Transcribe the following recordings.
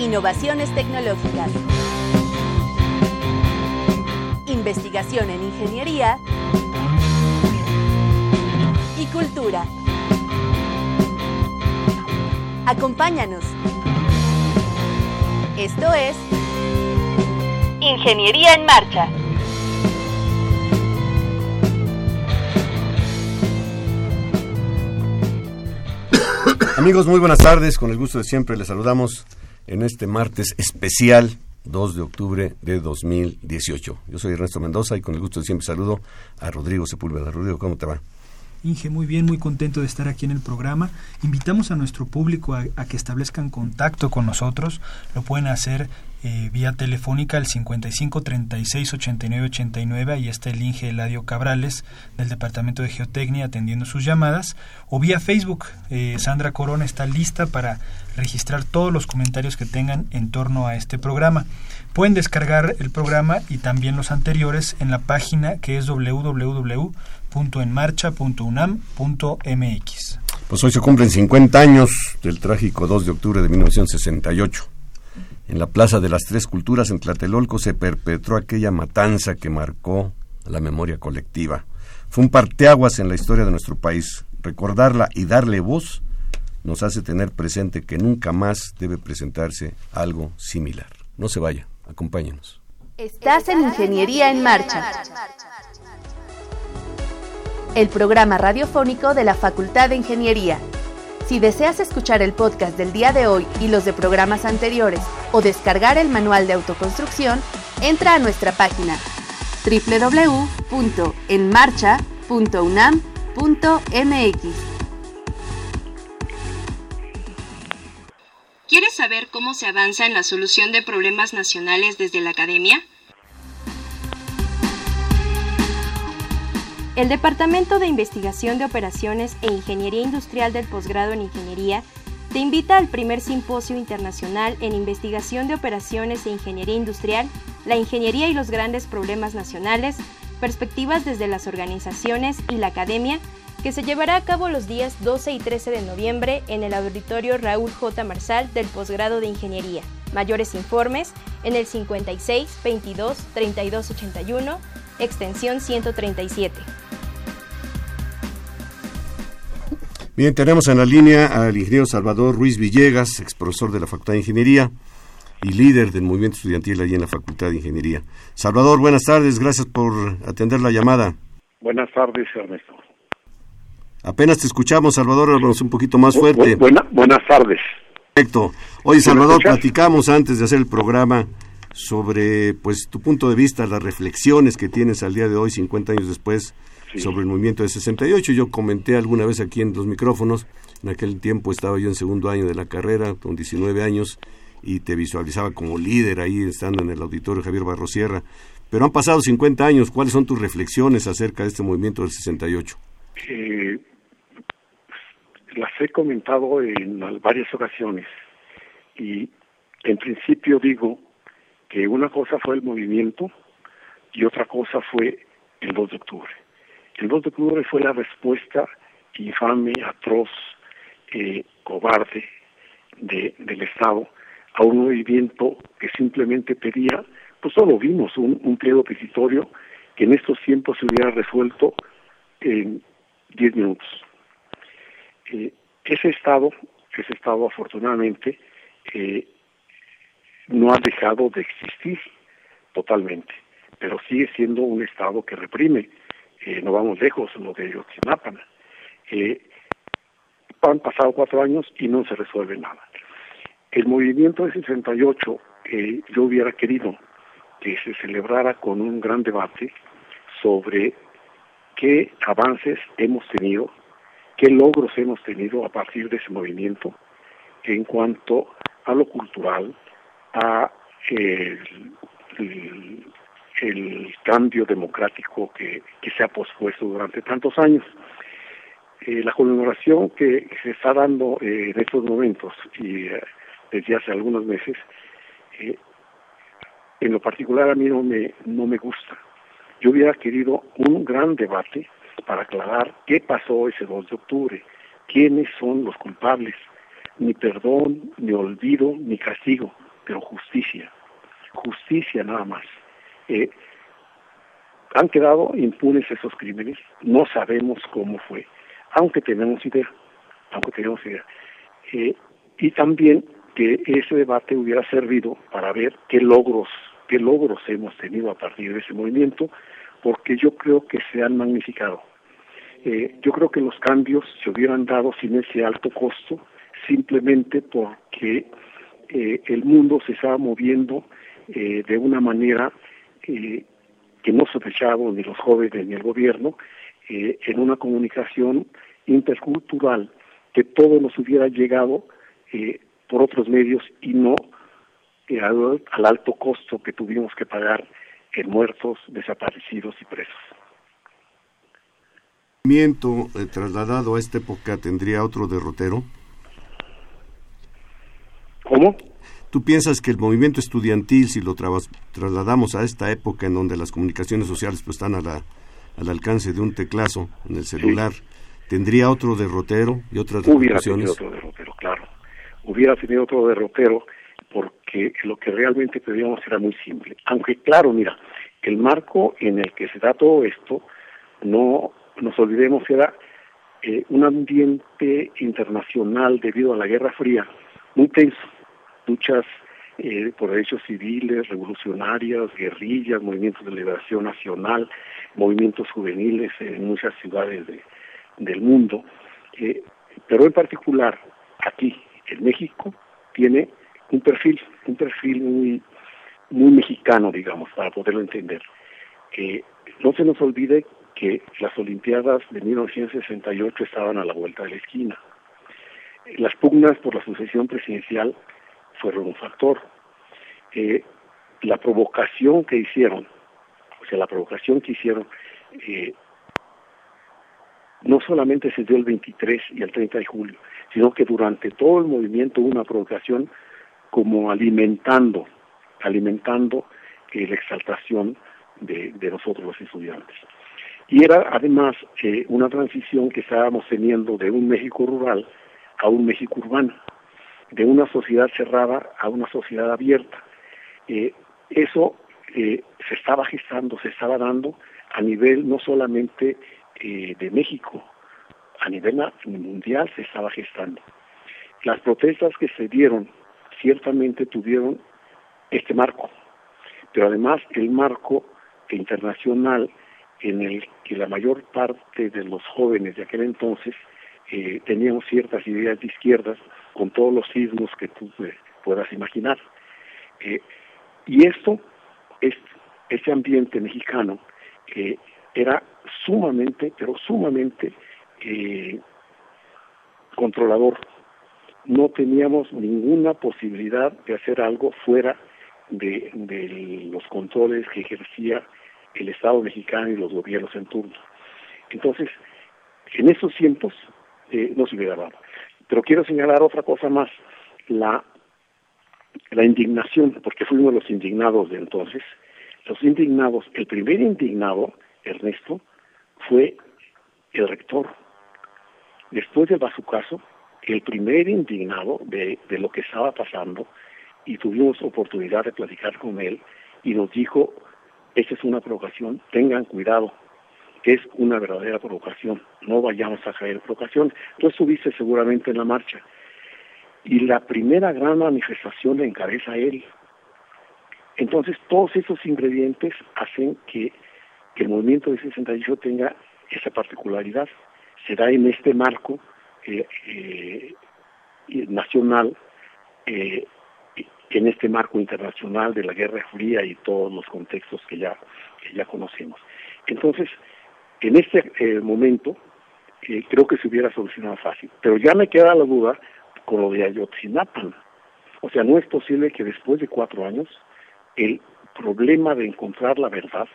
Innovaciones tecnológicas. Investigación en ingeniería. Y cultura. Acompáñanos. Esto es Ingeniería en Marcha. Amigos, muy buenas tardes. Con el gusto de siempre les saludamos en este martes especial 2 de octubre de 2018. Yo soy Ernesto Mendoza y con el gusto de siempre saludo a Rodrigo Sepúlveda. Rodrigo, ¿cómo te va? Inge, muy bien, muy contento de estar aquí en el programa. Invitamos a nuestro público a, que establezcan contacto con nosotros. Lo pueden hacer eh, vía telefónica al 55 36 89 89. Ahí está el Inge Eladio Cabrales del Departamento de Geotecnia atendiendo sus llamadas. O vía Facebook. Eh, Sandra Corona está lista para registrar todos los comentarios que tengan en torno a este programa. Pueden descargar el programa y también los anteriores en la página que es www .enmarcha.unam.mx. Pues hoy se cumplen 50 años del trágico 2 de octubre de 1968. En la Plaza de las Tres Culturas en Tlatelolco se perpetró aquella matanza que marcó la memoria colectiva. Fue un parteaguas en la historia de nuestro país. Recordarla y darle voz nos hace tener presente que nunca más debe presentarse algo similar. No se vaya, acompáñenos. Estás en Ingeniería en Marcha el programa radiofónico de la Facultad de Ingeniería. Si deseas escuchar el podcast del día de hoy y los de programas anteriores o descargar el manual de autoconstrucción, entra a nuestra página www.enmarcha.unam.mx. ¿Quieres saber cómo se avanza en la solución de problemas nacionales desde la academia? El Departamento de Investigación de Operaciones e Ingeniería Industrial del Posgrado en Ingeniería te invita al primer simposio internacional en investigación de operaciones e ingeniería industrial, la ingeniería y los grandes problemas nacionales, perspectivas desde las organizaciones y la academia, que se llevará a cabo los días 12 y 13 de noviembre en el auditorio Raúl J. Marsal del posgrado de Ingeniería. Mayores informes en el 56 22 32 81, extensión 137. Bien, tenemos en la línea al ingeniero Salvador Ruiz Villegas, ex profesor de la Facultad de Ingeniería y líder del movimiento estudiantil allí en la Facultad de Ingeniería. Salvador, buenas tardes, gracias por atender la llamada. Buenas tardes, Ernesto. Apenas te escuchamos, Salvador, hablamos un poquito más fuerte. buenas tardes. Perfecto. Oye, Salvador, platicamos antes de hacer el programa sobre pues tu punto de vista, las reflexiones que tienes al día de hoy, 50 años después, sobre el movimiento de 68. Yo comenté alguna vez aquí en los micrófonos, en aquel tiempo estaba yo en segundo año de la carrera, con 19 años, y te visualizaba como líder ahí, estando en el auditorio Javier Barrosierra. Pero han pasado 50 años, ¿cuáles son tus reflexiones acerca de este movimiento del 68? Eh, las he comentado en varias ocasiones y en principio digo que una cosa fue el movimiento y otra cosa fue el 2 de octubre. El 2 de octubre fue la respuesta infame, atroz, eh, cobarde del Estado a un movimiento que simplemente pedía, pues solo vimos un, un pliego petitorio que en estos tiempos se hubiera resuelto en 10 minutos. Eh, ese Estado, ese Estado afortunadamente, eh, no ha dejado de existir totalmente, pero sigue siendo un Estado que reprime no vamos lejos, lo de Yotzinapa. Eh, han pasado cuatro años y no se resuelve nada. El movimiento de 68, eh, yo hubiera querido que se celebrara con un gran debate sobre qué avances hemos tenido qué logros hemos tenido a partir de ese movimiento en cuanto a lo cultural, a cambio democrático que, se ha pospuesto durante tantos años. Eh, la conmemoración que se está dando eh, en estos momentos y eh, desde hace algunos meses, en lo particular a mí no me, no me gusta. Yo hubiera querido un gran debate para aclarar qué pasó ese 2 de octubre, quiénes son los culpables, ni perdón, ni olvido, ni castigo, pero justicia, justicia nada más. Han quedado impunes esos crímenes, no sabemos cómo fue, aunque tenemos idea, aunque tenemos idea. Eh, y también que ese debate hubiera servido para ver qué logros, qué logros hemos tenido a partir de ese movimiento, porque yo creo que se han magnificado. Eh, yo creo que los cambios se hubieran dado sin ese alto costo, simplemente porque eh, el mundo se estaba moviendo de una manera que no sospechaba ni los jóvenes ni el gobierno, en una comunicación intercultural que todo nos hubiera llegado por otros medios y no al, al alto costo que tuvimos que pagar en muertos, desaparecidos y presos. ¿El movimiento eh, trasladado a esta época tendría otro derrotero? ¿Cómo? ¿Tú piensas que el movimiento estudiantil, si lo trasladamos a esta época en donde las comunicaciones sociales pues, están a la, al alcance de un teclazo en el celular, tendría otro derrotero y otras Hubiera tenido otro derrotero, claro. Hubiera tenido otro derrotero porque lo que realmente pedíamos era muy simple. Aunque claro, mira, el marco en el que se da todo esto, no nos olvidemos, era eh, un ambiente internacional debido a la Guerra Fría muy tenso, luchas eh, por derechos civiles, revolucionarias, guerrillas, movimientos de liberación nacional, movimientos juveniles en muchas ciudades del mundo. Eh, pero en particular, aquí, en México, tiene un perfil, un perfil muy, muy mexicano, digamos, para poderlo entender. que no se nos olvide que las Olimpiadas de 1968 estaban a la vuelta de la esquina. Las pugnas por la sucesión presidencial fueron un factor. Eh, la provocación que hicieron, o sea, la provocación que hicieron, eh, no solamente se dio el 23 y el 30 de julio, sino que durante todo el movimiento hubo una provocación como alimentando, alimentando eh, la exaltación de, nosotros los estudiantes. Y era además una transición que estábamos teniendo de un México rural a un México urbano, de una sociedad cerrada a una sociedad abierta. Eh, eso se estaba gestando, se estaba dando a nivel no solamente de México, a nivel mundial se estaba gestando. Las protestas que se dieron ciertamente tuvieron este marco, pero además el marco internacional en el que la mayor parte de los jóvenes de aquel entonces eh, teníamos ciertas ideas de izquierdas con todos los sismos que tú eh, puedas imaginar. Eh, y esto, este ambiente mexicano, que era sumamente, pero sumamente controlador no teníamos ninguna posibilidad de hacer algo fuera de, los controles que ejercía el Estado mexicano y los gobiernos en turno. Entonces, en esos tiempos eh, no se hubiera dado. Pero quiero señalar otra cosa más, la, la indignación, porque fuimos los indignados de entonces. Los indignados, el primer indignado, Ernesto, fue el rector. Después del bazucazo, el primer indignado de, lo que estaba pasando y tuvimos oportunidad de platicar con él y nos dijo, esta es una provocación, tengan cuidado, es una verdadera provocación, no vayamos a caer en provocación. Tú estuviste seguramente en la marcha y la primera gran manifestación la encabeza él. Entonces todos esos ingredientes hacen que, que el movimiento de 68 tenga esa particularidad. Se da en este marco eh, nacional eh, en este marco internacional de la Guerra Fría y todos los contextos que ya, ya conocemos. Entonces, en este eh, momento eh, creo que se hubiera solucionado fácil. Pero ya me queda la duda con lo de Ayotzinapa. O sea, no es posible que después de cuatro años el problema de encontrar la verdad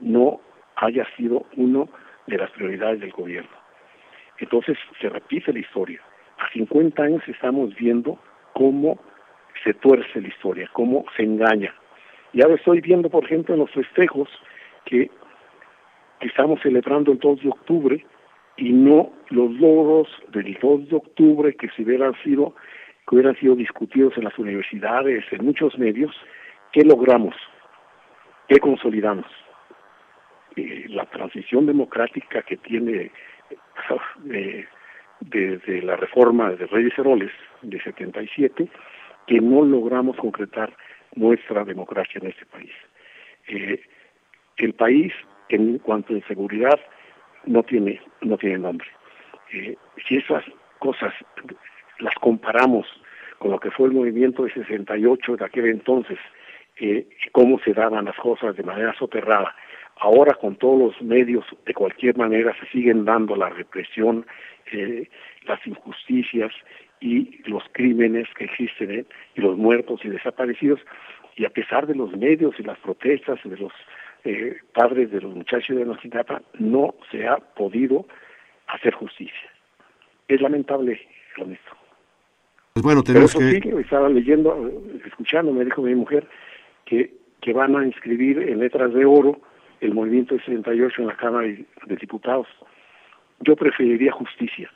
no haya sido uno de las prioridades del gobierno. Entonces se repite la historia. A 50 años estamos viendo cómo se tuerce la historia, cómo se engaña. Y ahora estoy viendo, por ejemplo, en los festejos que estamos celebrando el 2 de octubre y no los logros del 2 de octubre que si hubieran sido que hubieran sido discutidos en las universidades, en muchos medios, ¿qué logramos? ¿Qué consolidamos? Eh, la transición democrática que tiene eh, desde la reforma de Reyes Heroles de 77, que no logramos concretar nuestra democracia en este país. Eh, el país, en cuanto a seguridad, no tiene, no tiene nombre. Eh, si esas cosas las comparamos con lo que fue el movimiento de 68 de aquel entonces, eh, cómo se daban las cosas de manera soterrada, ahora con todos los medios de cualquier manera se siguen dando la represión, eh, las injusticias y los crímenes que existen ¿eh? y los muertos y desaparecidos y a pesar de los medios y las protestas de los eh, padres de los muchachos de Nocinapa no se ha podido hacer justicia. Es lamentable, honesto. Pues bueno, tenemos Pero eso que... estaba leyendo, escuchando, me dijo mi mujer, que, que van a inscribir en letras de oro el movimiento de 68 en la Cámara de Diputados. Yo preferiría justicia,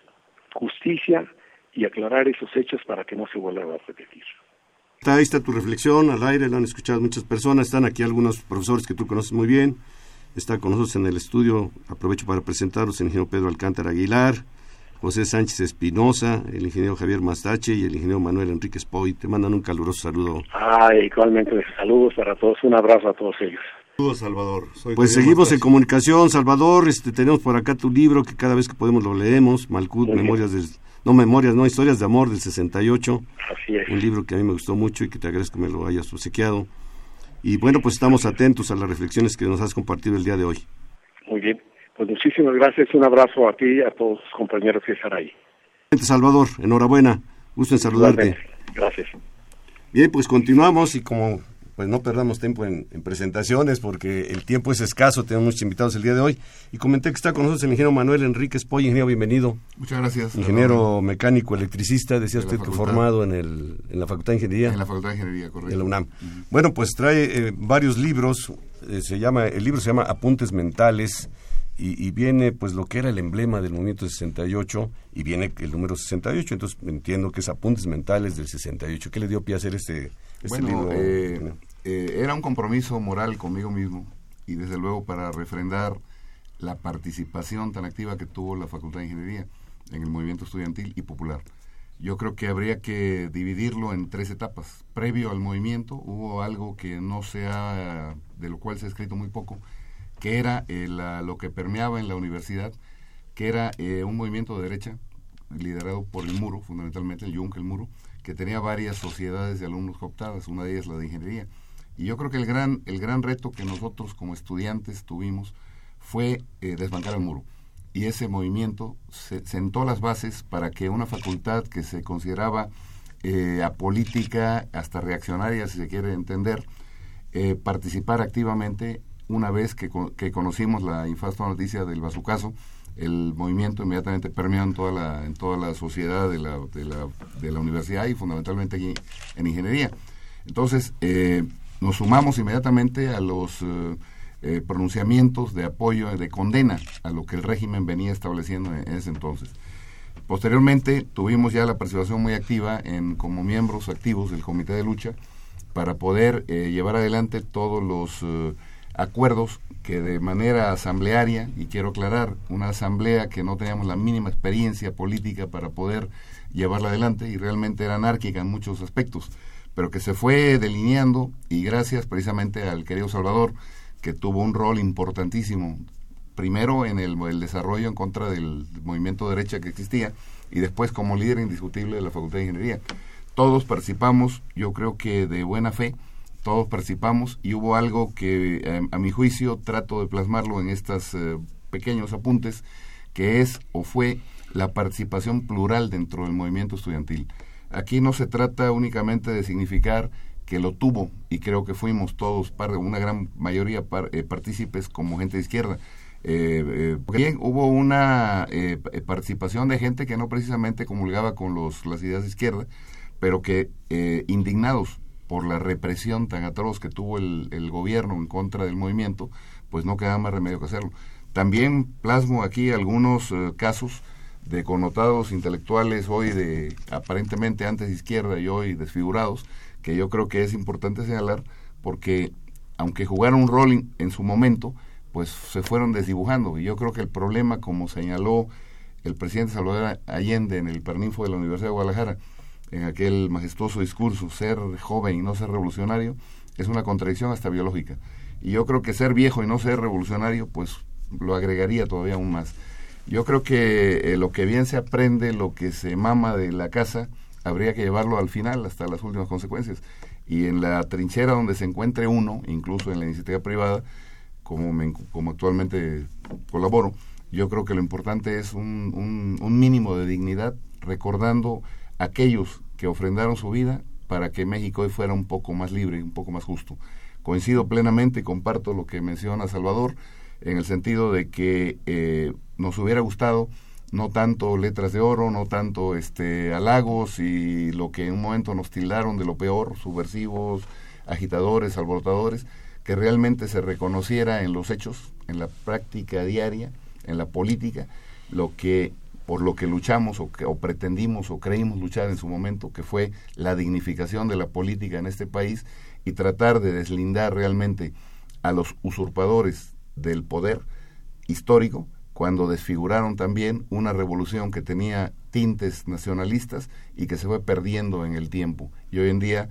justicia y aclarar esos hechos para que no se vuelvan a repetir. Ahí está tu reflexión, al aire, la han escuchado muchas personas, están aquí algunos profesores que tú conoces muy bien, está con nosotros en el estudio, aprovecho para presentarlos, el ingeniero Pedro Alcántara Aguilar, José Sánchez Espinosa, el ingeniero Javier Mastache y el ingeniero Manuel Enrique Spoy, te mandan un caluroso saludo. Ah, igualmente, saludos para todos, un abrazo a todos ellos. Saludos, Salvador. pues seguimos en comunicación, Salvador, este, tenemos por acá tu libro que cada vez que podemos lo leemos, Malcut, Memorias del no memorias, no historias de amor del 68. Así es. Un libro que a mí me gustó mucho y que te agradezco que me lo hayas obsequiado. Y bueno, pues estamos atentos a las reflexiones que nos has compartido el día de hoy. Muy bien. Pues muchísimas gracias. Un abrazo a ti y a todos los compañeros que están ahí. Salvador, enhorabuena. Gusto en saludarte. Gracias. Bien, pues continuamos y como pues no perdamos tiempo en, presentaciones porque el tiempo es escaso, tenemos muchos invitados el día de hoy. Y comenté que está con nosotros el ingeniero Manuel Enrique Spoy, ingeniero, bienvenido. Muchas gracias. Ingeniero mecánico, electricista, decía usted que formado en, el, en la Facultad de Ingeniería. En la Facultad de Ingeniería, correcto. De la UNAM. Bueno, pues trae eh, varios libros, eh, se llama, el libro se llama Apuntes Mentales, y, viene pues lo que era el emblema del movimiento 68 y viene el número 68, entonces entiendo que es Apuntes Mentales del 68. ¿Qué le dio pie a hacer este, este bueno, eh, eh, era un compromiso moral conmigo mismo y desde luego para refrendar la participación tan activa que tuvo la Facultad de Ingeniería en el movimiento estudiantil y popular. Yo creo que habría que dividirlo en tres etapas. Previo al movimiento hubo algo que no se ha, de lo cual se ha escrito muy poco, que era eh, lo que permeaba en la universidad, que era un movimiento de derecha liderado por el Muro, fundamentalmente el Yunque, el Muro, que tenía varias sociedades de alumnos cooptadas, una de ellas la de ingeniería. Y yo creo que el gran, el gran reto que nosotros como estudiantes tuvimos fue eh, desbancar el muro. Y ese movimiento se, sentó las bases para que una facultad que se consideraba eh, apolítica, hasta reaccionaria, si se quiere entender, eh, participara activamente una vez que, que conocimos la infasta noticia del bazucazo, el movimiento inmediatamente permeó en toda la, en toda la sociedad de la, de la, de la universidad y fundamentalmente aquí en ingeniería. Entonces, eh, nos sumamos inmediatamente a los eh, eh, pronunciamientos de apoyo, de condena a lo que el régimen venía estableciendo en, ese entonces. Posteriormente tuvimos ya la participación muy activa en, como miembros activos del Comité de Lucha para poder llevar adelante todos los acuerdos que de manera asamblearia, y quiero aclarar, una asamblea que no teníamos la mínima experiencia política para poder llevarla adelante y realmente era anárquica en muchos aspectos, pero que se fue delineando y gracias precisamente al querido Salvador, que tuvo un rol importantísimo, primero en el, desarrollo en contra del movimiento derecha que existía y después como líder indiscutible de la Facultad de Ingeniería. Todos participamos, yo creo que de buena fe, todos participamos y hubo algo que eh, a mi juicio trato de plasmarlo en estos eh, pequeños apuntes que es o fue la participación plural dentro del movimiento estudiantil. Aquí no se trata únicamente de significar que lo tuvo y creo que fuimos todos, una gran mayoría eh, partícipes como gente de izquierda. Eh, eh hubo una eh, participación de gente que no precisamente comulgaba con los, las ideas de izquierda, pero que indignados por la represión tan atroz que tuvo el, gobierno en contra del movimiento, pues no queda más remedio que hacerlo. También plasmo aquí algunos casos de connotados intelectuales hoy de aparentemente antes izquierda y hoy desfigurados, que yo creo que es importante señalar porque aunque jugaron un rol en su momento, pues se fueron desdibujando. Y yo creo que el problema, como señaló el presidente Salvador Allende en el Perninfo de la Universidad de Guadalajara, en aquel majestuoso discurso, ser joven y no ser revolucionario, es una contradicción hasta biológica. Y yo creo que ser viejo y no ser revolucionario, pues lo agregaría todavía aún más. Yo creo que eh, lo que bien se aprende, lo que se mama de la casa, habría que llevarlo al final, hasta las últimas consecuencias. Y en la trinchera donde se encuentre uno, incluso en la iniciativa privada, como, como actualmente colaboro, yo creo que lo importante es un, un, mínimo de dignidad, recordando aquellos que ofrendaron su vida para que México hoy fuera un poco más libre, un poco más justo. Coincido plenamente y comparto lo que menciona Salvador, en el sentido de que eh, nos hubiera gustado no tanto letras de oro, no tanto este halagos y lo que en un momento nos tildaron de lo peor, subversivos, agitadores, alborotadores, que realmente se reconociera en los hechos, en la práctica diaria, en la política, lo que por lo que luchamos o, que, o pretendimos o creímos luchar en su momento, que fue la dignificación de la política en este país y tratar de deslindar realmente a los usurpadores del poder histórico cuando desfiguraron también una revolución que tenía tintes nacionalistas y que se fue perdiendo en el tiempo. Y hoy en día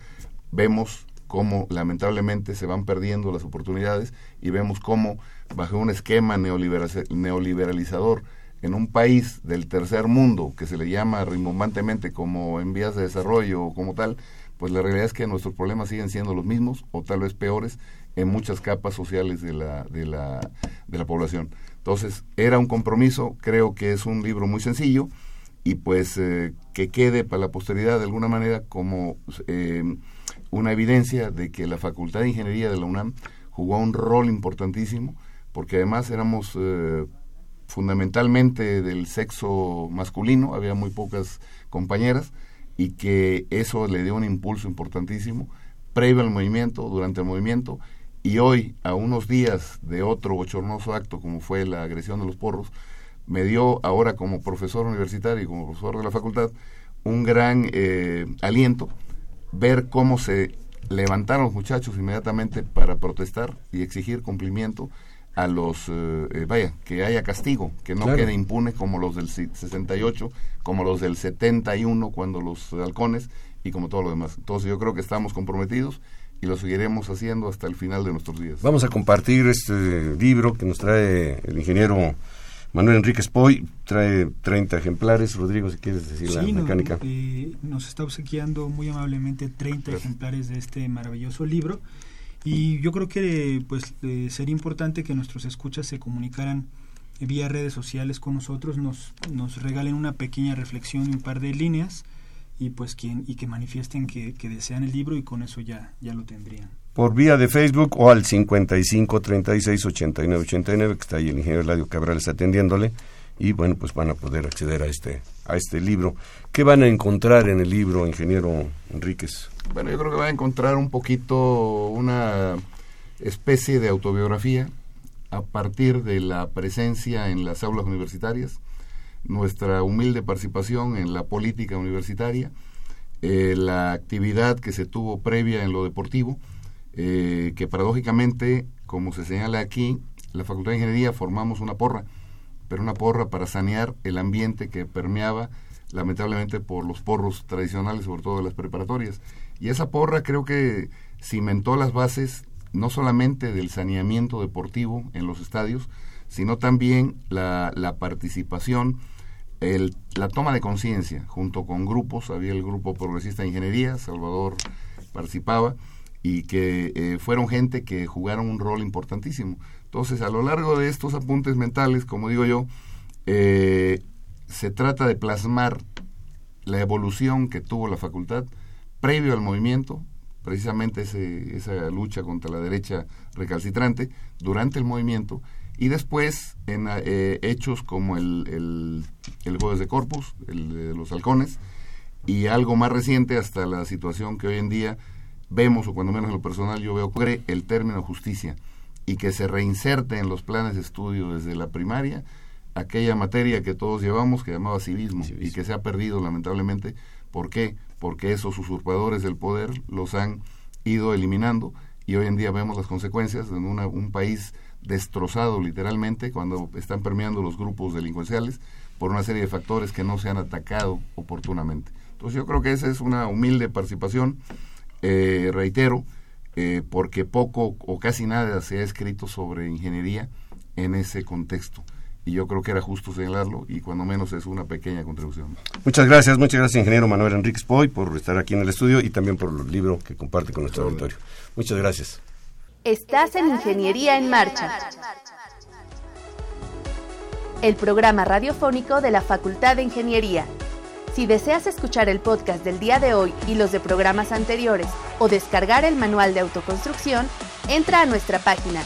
vemos cómo lamentablemente se van perdiendo las oportunidades y vemos cómo bajo un esquema neoliberalizador en un país del tercer mundo que se le llama rimbombantemente como en vías de desarrollo o como tal, pues la realidad es que nuestros problemas siguen siendo los mismos o tal vez peores en muchas capas sociales de la, de la, de la población. Entonces, era un compromiso, creo que es un libro muy sencillo y pues eh, que quede para la posteridad de alguna manera como eh, una evidencia de que la Facultad de Ingeniería de la UNAM jugó un rol importantísimo, porque además éramos eh, fundamentalmente del sexo masculino, había muy pocas compañeras, y que eso le dio un impulso importantísimo previo al movimiento, durante el movimiento, y hoy, a unos días de otro bochornoso acto como fue la agresión de los porros, me dio ahora como profesor universitario y como profesor de la facultad un gran eh, aliento ver cómo se levantaron los muchachos inmediatamente para protestar y exigir cumplimiento a los, eh, eh, vaya, que haya castigo, que no quede impune como los del 68, como los del 71 cuando los halcones y como todo lo demás. Entonces yo creo que estamos comprometidos y lo seguiremos haciendo hasta el final de nuestros días. Vamos a compartir este libro que nos trae el ingeniero Manuel Enrique Spoy, trae 30 ejemplares. Rodrigo, si quieres decir la mecánica. Eh, nos está obsequiando muy amablemente 30 ejemplares de este maravilloso libro. Y yo creo que pues eh, sería importante que nuestros escuchas se comunicaran vía redes sociales con nosotros, nos, nos regalen una pequeña reflexión y un par de líneas y pues quien y que manifiesten que, desean el libro y con eso ya ya lo tendrían. Por vía de Facebook o al 55 36 89 89 que está ahí el ingeniero Eladio Cabrales atendiéndole y bueno pues van a poder acceder a este a este libro. Qué van a encontrar en el libro ingeniero Enríquez bueno yo creo que van a encontrar un poquito una especie de autobiografía a partir de la presencia en las aulas universitarias nuestra humilde participación en la política universitaria, eh, la actividad que se tuvo previa en lo deportivo, eh, que paradójicamente, como se señala aquí, la Facultad de Ingeniería formamos una porra, pero una porra para sanear el ambiente que permeaba lamentablemente por los porros tradicionales, sobre todo de las preparatorias. Y esa porra creo que cimentó las bases no solamente del saneamiento deportivo en los estadios, sino también la, participación el, la toma de conciencia junto con grupos, había el grupo progresista de ingeniería, Salvador participaba, y que eh, fueron gente que jugaron un rol importantísimo. Entonces, a lo largo de estos apuntes mentales, como digo yo, eh, se trata de plasmar la evolución que tuvo la facultad previo al movimiento, precisamente esa lucha contra la derecha recalcitrante durante el movimiento y después en eh, hechos como el, el, el, de Corpus, el de los halcones, y algo más reciente hasta la situación que hoy en día vemos, o cuando menos en lo personal yo veo, el término justicia y que se reinserte en los planes de estudio desde la primaria aquella materia que todos llevamos que llamaba civismo, civismo. y que se ha perdido lamentablemente. ¿Por qué? Porque esos usurpadores del poder los han ido eliminando y hoy en día vemos las consecuencias en una, un país destrozado literalmente cuando están permeando los grupos delincuenciales por una serie de factores que no se han atacado oportunamente. Entonces yo creo que esa es una humilde participación, eh, reitero, eh, porque poco o casi nada se ha escrito sobre ingeniería en ese contexto y yo creo que era justo señalarlo y cuando menos es una pequeña contribución. Muchas gracias, muchas gracias ingeniero Manuel Enrique Spoy por estar aquí en el estudio y también por el libro que comparte con nuestro auditorio. Muchas gracias. Estás en Ingeniería en Marcha, el programa radiofónico de la Facultad de Ingeniería. Si deseas escuchar el podcast del día de hoy y los de programas anteriores o descargar el manual de autoconstrucción, entra a nuestra página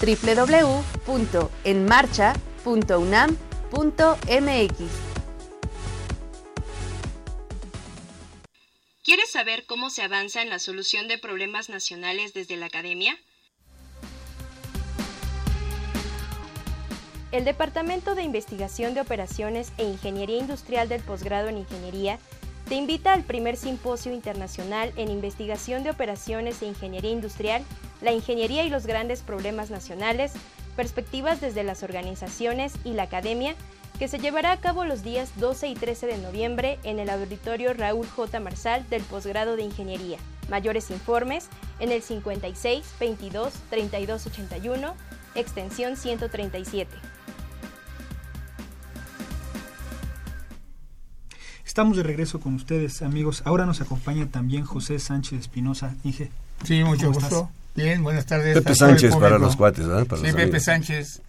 www.enmarcha.unam.mx. ¿Quieres saber cómo se avanza en la solución de problemas nacionales desde la academia? El Departamento de Investigación de Operaciones e Ingeniería Industrial del Posgrado en Ingeniería te invita al primer simposio internacional en investigación de operaciones e ingeniería industrial, la ingeniería y los grandes problemas nacionales, perspectivas desde las organizaciones y la academia, que se llevará a cabo los días 12 y 13 de noviembre en el auditorio Raúl J. Marsal del posgrado de Ingeniería. Mayores informes en el 56 22 32 81, extensión 137. Estamos de regreso con ustedes, amigos. Ahora nos acompaña también José Sánchez Espinosa. Inge. Sí, mucho gusto. Bien, buenas tardes. Pepe Sánchez para los cuates, ¿verdad? sí, Pepe Sánchez.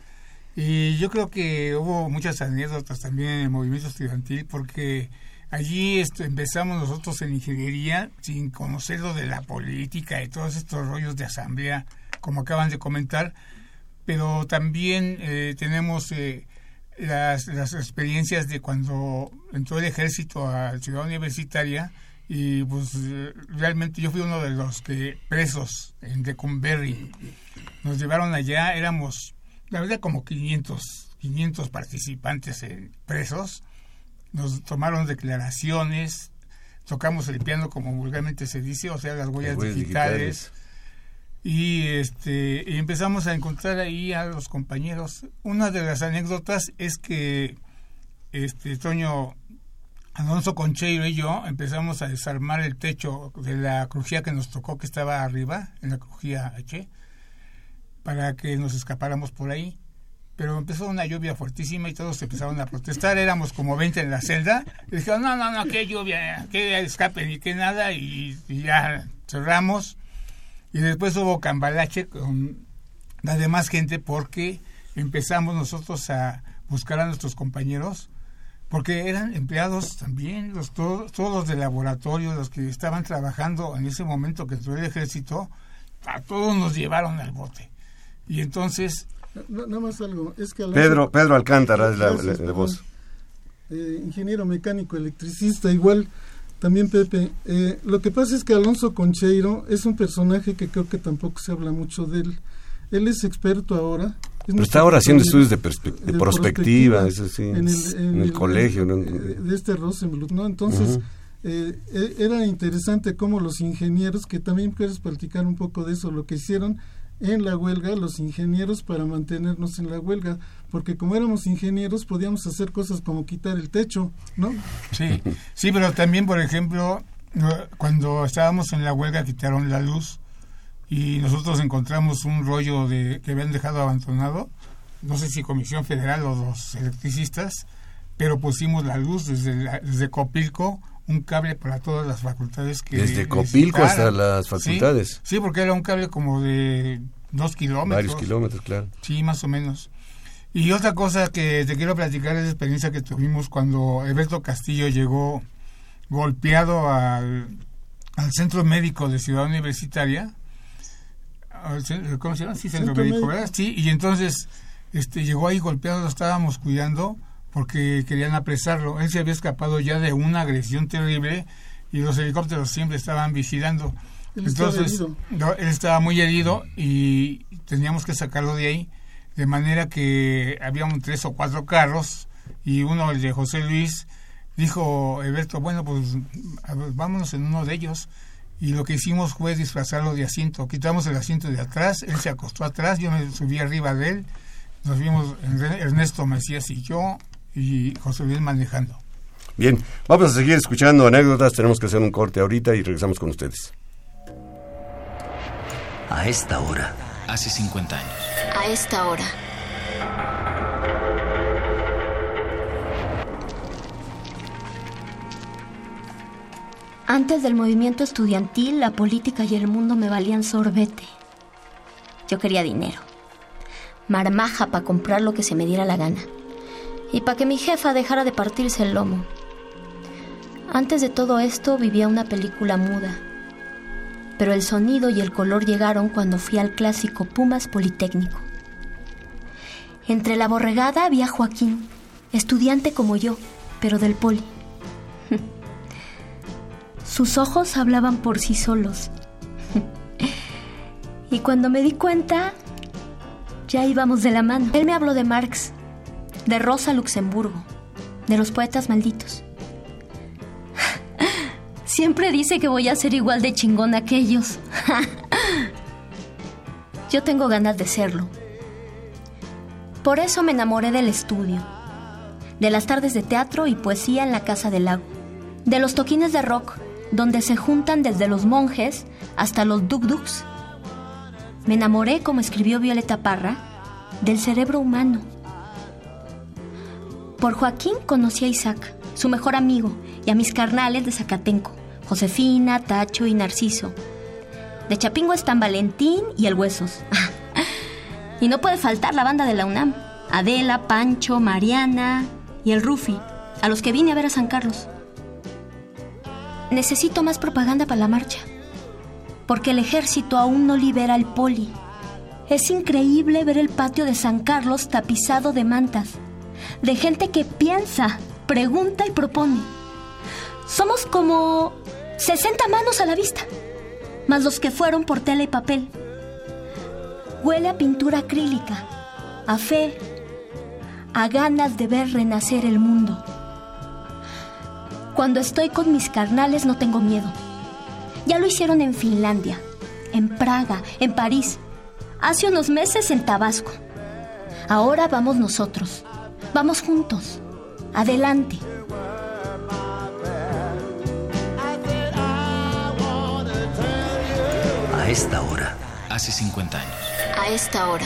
Y yo creo que hubo muchas anécdotas también en el movimiento estudiantil porque allí esto, empezamos nosotros en ingeniería sin conocer lo de la política y todos estos rollos de asamblea, como acaban de comentar, pero también eh, tenemos eh, las, las experiencias de cuando entró el ejército a Ciudad Universitaria y pues realmente yo fui uno de los que presos en Decumberry. Nos llevaron allá, éramos la verdad como 500, 500 participantes presos, nos tomaron declaraciones, tocamos el piano como vulgarmente se dice, o sea, las huellas, digitales, y este empezamos a encontrar ahí a los compañeros. Una de las anécdotas es que este Toño Alonso Concheiro y yo empezamos a desarmar el techo de la crujía que nos tocó que estaba arriba, en la crujía H para que nos escapáramos por ahí. Pero empezó una lluvia fuertísima y todos empezaron a protestar. Éramos como 20 en la celda. Y dijeron, no, no, no, qué lluvia, qué escape ni qué nada. Y, ya cerramos. Y después hubo cambalache con la demás gente porque empezamos nosotros a buscar a nuestros compañeros porque eran empleados también, los, todos, todos los de laboratorio, los que estaban trabajando en ese momento que entró el ejército, a todos nos llevaron al bote. Y entonces... nada más algo. Es que Pedro, Pedro Alcántara es la, de voz. Eh, ingeniero mecánico, electricista, igual también Pepe. Eh, lo que pasa es que Alonso Concheiro es un personaje que creo que tampoco se habla mucho de él. Él es experto ahora. Pero está ahora haciendo estudios de, prospectiva, eso sí, en el, colegio. Eh, de este Rosenbluth, ¿no? Entonces, era interesante cómo los ingenieros, que también quieres platicar un poco de eso, lo que hicieron en la huelga los ingenieros para mantenernos en la huelga, porque como éramos ingenieros podíamos hacer cosas como quitar el techo, ¿no? Sí, sí, pero también, por ejemplo, cuando estábamos en la huelga quitaron la luz y nosotros encontramos un rollo de que habían dejado abandonado, no sé si Comisión Federal o los electricistas, pero pusimos la luz desde, desde Copilco un cable para todas las facultades que desde Copilco hasta las facultades ¿Sí? porque era un cable como de dos kilómetros varios kilómetros claro sí más o menos Y otra cosa que te quiero platicar es la experiencia que tuvimos cuando Alberto Castillo llegó golpeado al, al centro médico de Ciudad Universitaria. ¿Cómo se llama? Sí, centro, médico, ¿verdad? Sí, y entonces este, llegó ahí golpeado, lo estábamos cuidando porque querían apresarlo. Él se había escapado ya de una agresión terrible y los helicópteros siempre estaban vigilando. Entonces, él estaba muy herido y teníamos que sacarlo de ahí de manera que había un tres o cuatro carros y uno, el de José Luis, dijo Alberto, bueno, pues vámonos en uno de ellos. Y lo que hicimos fue disfrazarlo de asiento. Quitamos el asiento de atrás, él se acostó atrás, yo me subí arriba de él. Nos vimos Ernesto Macías y yo y José Luis manejando. Bien, vamos a seguir escuchando anécdotas, tenemos que hacer un corte ahorita y regresamos con ustedes. A esta hora hace 50 años. A esta hora. Antes del movimiento estudiantil, la política y el mundo me valían sorbete. Yo quería dinero. Marmaja para comprar lo que se me diera la gana. Y para que mi jefa dejara de partirse el lomo. Antes de todo esto vivía una película muda pero el sonido y el color llegaron cuando fui al clásico Pumas Politécnico. Entre la borregada había Joaquín, estudiante como yo, pero del poli. Sus ojos hablaban por sí solos. y cuando me di cuenta, ya íbamos de la mano. Él me habló de Marx, de Rosa Luxemburgo, de los poetas malditos. Siempre dice que voy a ser igual de chingón que ellos. Yo tengo ganas de serlo. Por eso me enamoré del estudio, de las tardes de teatro y poesía en la Casa del Lago, de los toquines de rock, donde se juntan desde los monjes hasta los duk Me enamoré, como escribió Violeta Parra, del cerebro humano. Por Joaquín conocí a Isaac, su mejor amigo, y a mis carnales de Zacatenco. Josefina, Tacho y Narciso. De Chapingo están Valentín y el Huesos. y no puede faltar la banda de la UNAM. Adela, Pancho, Mariana y el Rufi, a los que vine a ver a San Carlos. Necesito más propaganda para la marcha, porque el ejército aún no libera al poli. Es increíble ver el patio de San Carlos tapizado de mantas, de gente que piensa, pregunta y propone. Somos como 60 manos a la vista, más los que fueron por tela y papel. Huele a pintura acrílica, a fe, a ganas de ver renacer el mundo. Cuando estoy con mis carnales no tengo miedo. Ya lo hicieron en Finlandia, en Praga, en París, hace unos meses en Tabasco. Ahora vamos nosotros, vamos juntos, adelante. A esta hora, hace 50 años. A esta hora.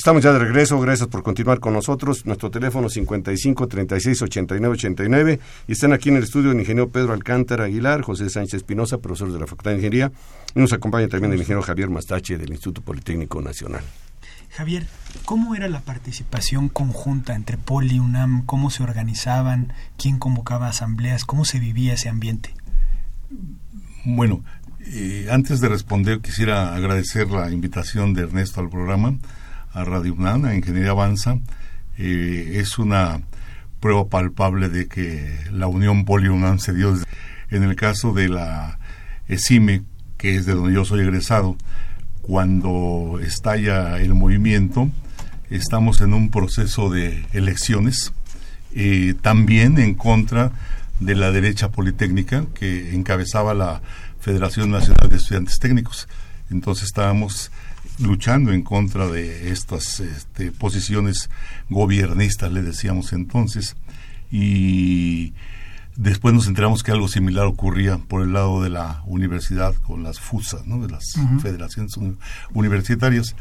Estamos ya de regreso, gracias por continuar con nosotros. Nuestro teléfono 55 36 89 89 y están aquí en el estudio el ingeniero Pedro Alcántara Aguilar, José Sánchez Espinosa, profesor de la Facultad de Ingeniería, y nos acompaña también el ingeniero Javier Mastache del Instituto Politécnico Nacional. Javier, ¿cómo era la participación conjunta entre Poli y UNAM? ¿Cómo se organizaban? ¿Quién convocaba asambleas? ¿Cómo se vivía ese ambiente? Bueno, eh, antes de responder quisiera agradecer la invitación de Ernesto al programa, a Radio UNAM, a Ingeniería Avanza. Es una prueba palpable de que la unión Poli-UNAM se dio. En el caso de la ESIME, que es de donde yo soy egresado, cuando estalla el movimiento, estamos en un proceso de elecciones, también en contra de la derecha politécnica que encabezaba la Federación Nacional de Estudiantes Técnicos. Entonces estábamos luchando en contra de estas este, posiciones gobiernistas, le decíamos entonces, y después nos enteramos que algo similar ocurría por el lado de la universidad con las FUSA, ¿no? de las federaciones universitarias.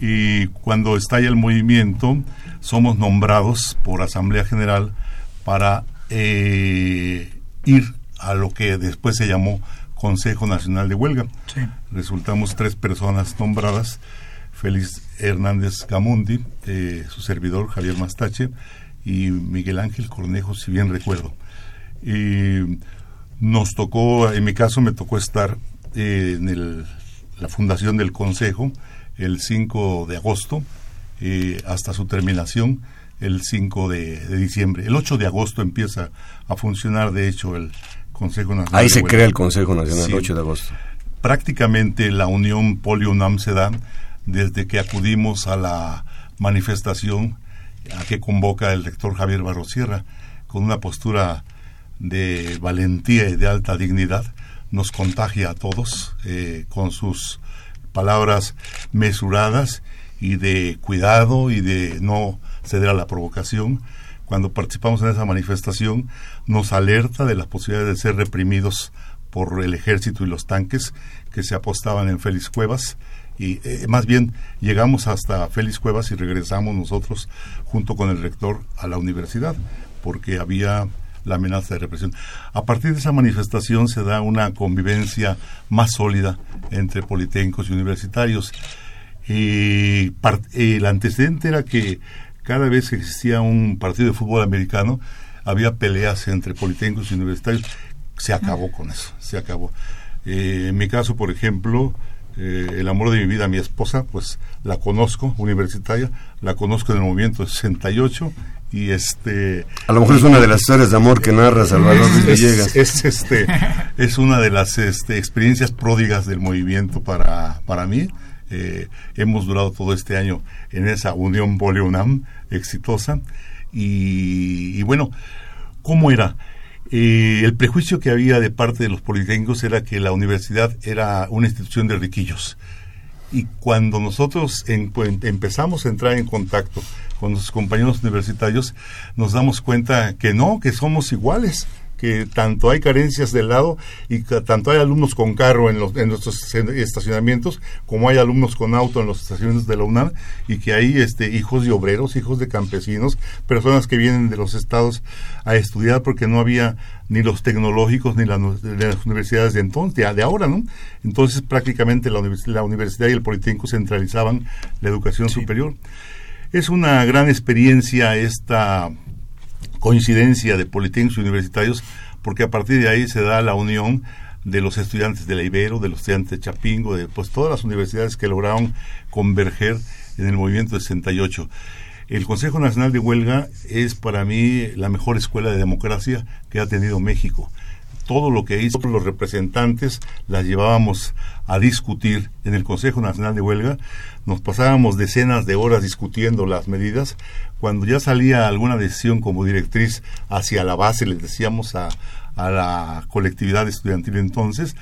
Y cuando estalla el movimiento, somos nombrados por Asamblea General para eh, ir a lo que después se llamó Consejo Nacional de Huelga. Resultamos tres personas nombradas, Félix Hernández Gamundi, eh, su servidor Javier Mastache y Miguel Ángel Cornejo, si bien recuerdo. Y nos tocó, en mi caso me tocó estar eh, en la fundación del Consejo el 5 de agosto eh, hasta su terminación el 5 de, diciembre. El 8 de agosto empieza a funcionar, de hecho, el Consejo Nacional. Ahí se crea el Consejo Nacional, el 8 de agosto. Prácticamente la unión Polio-UNAM se da desde que acudimos a la manifestación a que convoca el rector Javier Barrosierra, con una postura de valentía y de alta dignidad, nos contagia a todos eh, con sus palabras mesuradas y de cuidado y de no ceder a la provocación. Cuando participamos en esa manifestación, nos alerta de las posibilidades de ser reprimidos por el ejército y los tanques que se apostaban en Félix Cuevas. Y eh, más bien llegamos hasta Félix Cuevas y regresamos nosotros junto con el rector a la universidad, porque había la amenaza de represión. A partir de esa manifestación se da una convivencia más sólida entre politécnicos y universitarios. Y el antecedente era que cada vez que existía un partido de fútbol americano, había peleas entre politécnicos y universitarios. Se acabó con eso, se acabó. Eh, en mi caso, por ejemplo, eh, el amor de mi vida, mi esposa, pues la conozco, universitaria, la conozco en el movimiento 68 y este a lo mejor es una de las historias de amor que narra Salvador Villegas es, este es una de las este, experiencias pródigas del movimiento para para mí eh, hemos durado todo este año en esa unión Boleonam exitosa. Y, y, bueno cómo era eh, el prejuicio que había de parte de los politécnicos era que la universidad era una institución de riquillos. Y cuando nosotros empezamos a entrar en contacto con nuestros compañeros universitarios, nos damos cuenta que no, que somos iguales, que tanto hay carencias del lado y que tanto hay alumnos con carro en, los, en nuestros estacionamientos como hay alumnos con auto en los estacionamientos de la UNAM y que hay este, hijos de obreros, hijos de campesinos, personas que vienen de los estados a estudiar porque no había ni los tecnológicos ni las universidades de entonces, de, ahora, ¿no? Entonces prácticamente la, la, universidad y el Politécnico centralizaban la educación superior. Es una gran experiencia esta coincidencia de politécnicos universitarios porque a partir de ahí se da la unión de los estudiantes de la Ibero, de los estudiantes de Chapingo, de pues todas las universidades que lograron converger en el movimiento 68. El Consejo Nacional de Huelga es para mí la mejor escuela de democracia que ha tenido México todo lo que hizo los representantes las llevábamos a discutir en el Consejo Nacional de Huelga, nos pasábamos decenas de horas discutiendo las medidas, cuando ya salía alguna decisión como directriz hacia la base, les decíamos a, a la colectividad estudiantil entonces,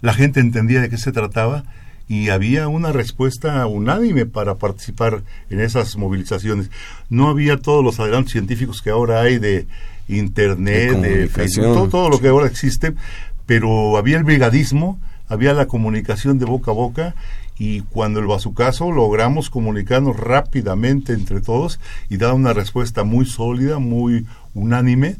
la gente entendía de qué se trataba y había una respuesta unánime para participar en esas movilizaciones. No había todos los adelantos científicos que ahora hay de internet, de, Facebook, todo, lo que ahora existe, pero había el brigadismo, había la comunicación de boca a boca y cuando el bazucazo logramos comunicarnos rápidamente entre todos y dar una respuesta muy sólida, muy unánime,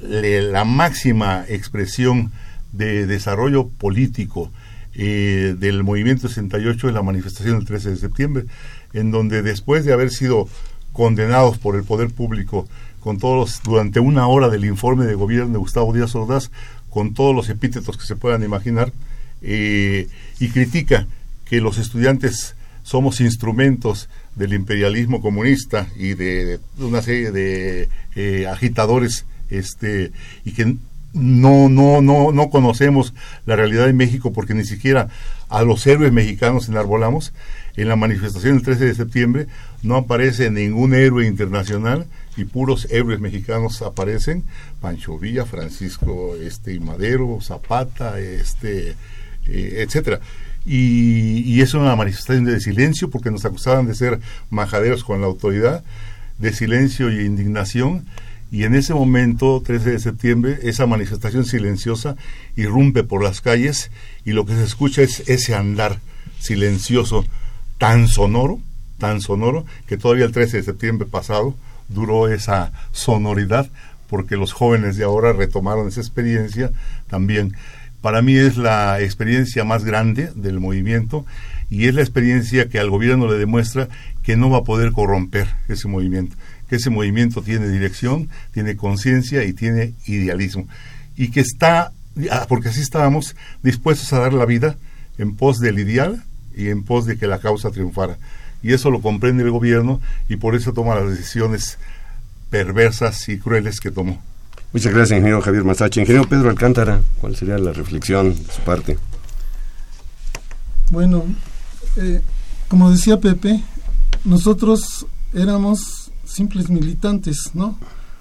la máxima expresión de desarrollo político eh, del movimiento 68 de la manifestación del 13 de septiembre, en donde después de haber sido condenados por el poder público con todos durante una hora del informe de gobierno de Gustavo Díaz Ordaz, con todos los epítetos que se puedan imaginar, eh, y critica que los estudiantes somos instrumentos del imperialismo comunista y de, una serie de eh, agitadores, este, y que no, no, no, no conocemos la realidad de México porque ni siquiera a los héroes mexicanos enarbolamos. En la manifestación del 13 de septiembre no aparece ningún héroe internacional y puros héroes mexicanos aparecen. Pancho Villa, Francisco este, Madero, Zapata, este, eh, etcétera. Y, y, es una manifestación de silencio porque nos acusaban de ser majaderos con la autoridad, de silencio y indignación y en ese momento, 13 de septiembre, esa manifestación silenciosa irrumpe por las calles y lo que se escucha es ese andar silencioso tan sonoro, tan sonoro, que todavía el 13 de septiembre pasado duró esa sonoridad porque los jóvenes de ahora retomaron esa experiencia también. Para mí es la experiencia más grande del movimiento y es la experiencia que al gobierno le demuestra que no va a poder corromper ese movimiento que ese movimiento tiene dirección, tiene conciencia y tiene idealismo. Y que está, ah, porque así estábamos, dispuestos a dar la vida en pos del ideal y en pos de que la causa triunfara. Y eso lo comprende el gobierno y por eso toma las decisiones perversas y crueles que tomó. Muchas gracias, ingeniero Javier Masache. Ingeniero Pedro Alcántara, ¿cuál sería la reflexión de su parte? Bueno, eh, como decía Pepe, nosotros éramos simples militantes, ¿no?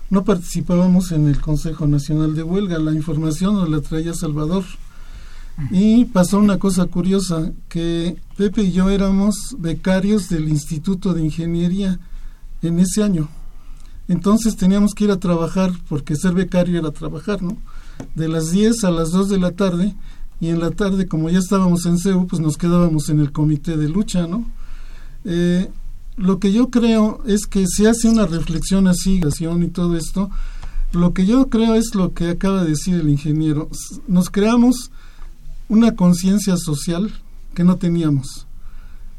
No participábamos en el Consejo Nacional de Huelga, la información nos la traía Salvador. Y pasó una cosa curiosa, que Pepe y yo éramos becarios del Instituto de Ingeniería en ese año. Entonces teníamos que ir a trabajar, porque ser becario era trabajar, ¿no? De las 10 a las 2 de la tarde, y en la tarde, como ya estábamos en CEU, pues nos quedábamos en el comité de lucha, ¿no? Eh, lo que yo creo es que se hace una reflexión así, y todo esto, lo que yo creo es lo que acaba de decir el ingeniero. Nos creamos una conciencia social que no teníamos.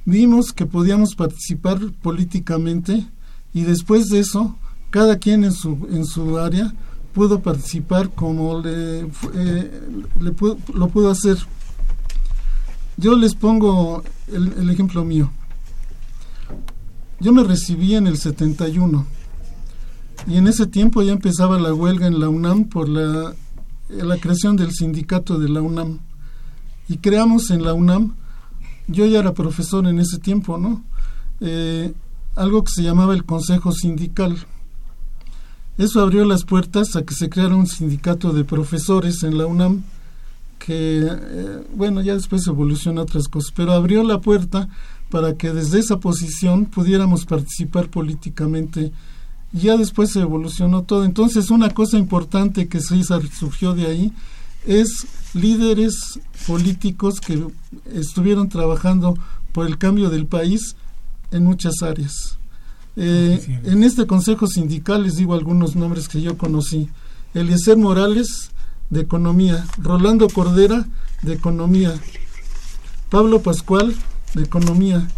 Vimos que podíamos participar políticamente y después de eso, cada quien en su, en su área pudo participar como le, eh, lo pudo hacer. Yo les pongo el ejemplo mío. Yo me recibí en el 71 y en ese tiempo ya empezaba la huelga en la UNAM por la, la creación del sindicato de la UNAM. Y creamos en la UNAM, yo ya era profesor en ese tiempo, ¿no? Eh, algo que se llamaba el Consejo Sindical. Eso abrió las puertas a que se creara un sindicato de profesores en la UNAM, que, eh, bueno, ya después evolucionó otras cosas, pero abrió la puerta para que desde esa posición pudiéramos participar políticamente. Ya después se evolucionó todo. Entonces, una cosa importante que se surgió de ahí es líderes políticos que estuvieron trabajando por el cambio del país en muchas áreas. Eh, en este consejo sindical les digo algunos nombres que yo conocí. Eliezer Morales, de Economía. Rolando Cordera, de Economía. Pablo Pascual, de Economía,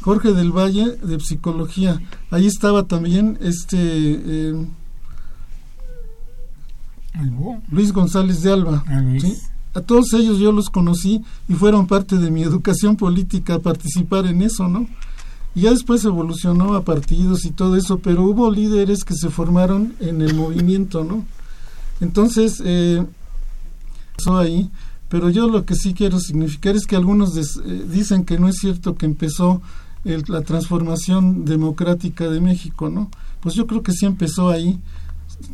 Jorge del Valle de Psicología. Ahí estaba también este eh, Luis González de Alba. Ah, a todos ellos yo los conocí y fueron parte de mi educación política participar en eso, ¿no? Y ya después evolucionó a partidos y todo eso, pero hubo líderes que se formaron en el movimiento, ¿no? Entonces, eh, ahí pero yo lo que sí quiero significar es que algunos eh, dicen que no es cierto que empezó la transformación democrática de México, ¿no? Pues yo creo que sí empezó ahí,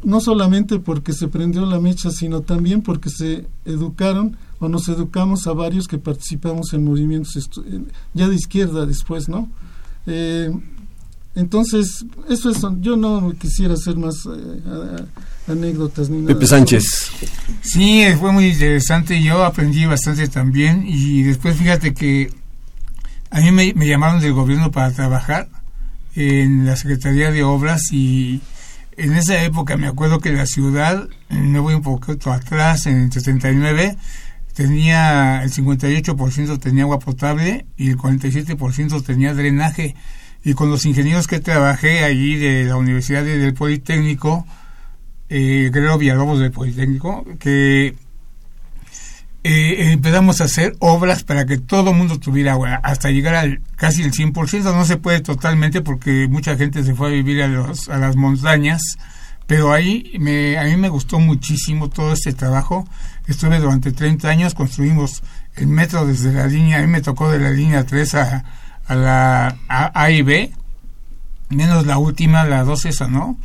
no solamente porque se prendió la mecha, sino también porque se educaron o nos educamos a varios que participamos en movimientos ya de izquierda después, ¿no? Eh, entonces, eso es, yo no quisiera hacer más eh, anécdotas ni nada. Pepe Sánchez. Sí, fue muy interesante. Yo aprendí bastante también. Y después, fíjate que a mí me, llamaron del gobierno para trabajar en la Secretaría de Obras. Y en esa época me acuerdo que la ciudad, me voy un poquito atrás, en el 79, tenía el 58% tenía agua potable y el 47% tenía drenaje. Y con los ingenieros que trabajé allí de la Universidad del Politécnico, eh, Guerrero Villalobos del Politécnico, que eh, empezamos a hacer obras para que todo el mundo tuviera agua, hasta llegar al casi el 100%. No se puede totalmente porque mucha gente se fue a vivir a, los, a las montañas, pero ahí me, a mí me gustó muchísimo todo este trabajo. Estuve durante 30 años, construimos el metro desde la línea, a mí me tocó de la línea 3 a, la a, y B, menos la última, la 2 esa, ¿no?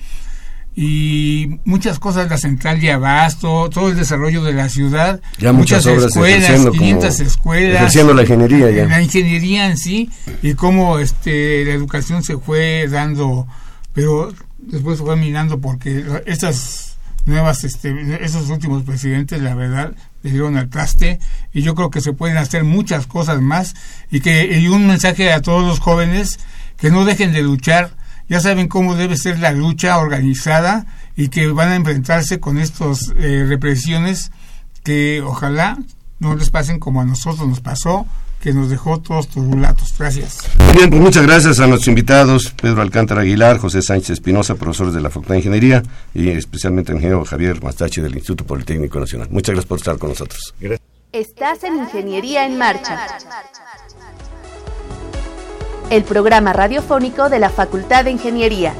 Y muchas cosas, la central de abasto, todo el desarrollo de la ciudad, ya muchas, escuelas, 500 escuelas, la ingeniería ya. La ingeniería en sí y cómo este la educación se fue dando, pero después se fue minando porque estas nuevas este esos últimos presidentes la verdad le dieron al traste y yo creo que se pueden hacer muchas cosas más y que y un mensaje a todos los jóvenes que no dejen de luchar ya saben cómo debe ser la lucha organizada y que van a enfrentarse con estas eh, represiones que ojalá no les pasen como a nosotros nos pasó, que nos dejó todos turulatos. Gracias. Muy bien, pues muchas gracias a nuestros invitados, Pedro Alcántara Aguilar, José Sánchez Espinosa, profesores de la Facultad de Ingeniería, y especialmente el ingeniero Javier Mastachi del Instituto Politécnico Nacional. Muchas gracias por estar con nosotros. Estás en Ingeniería en Marcha el programa radiofónico de la Facultad de Ingeniería.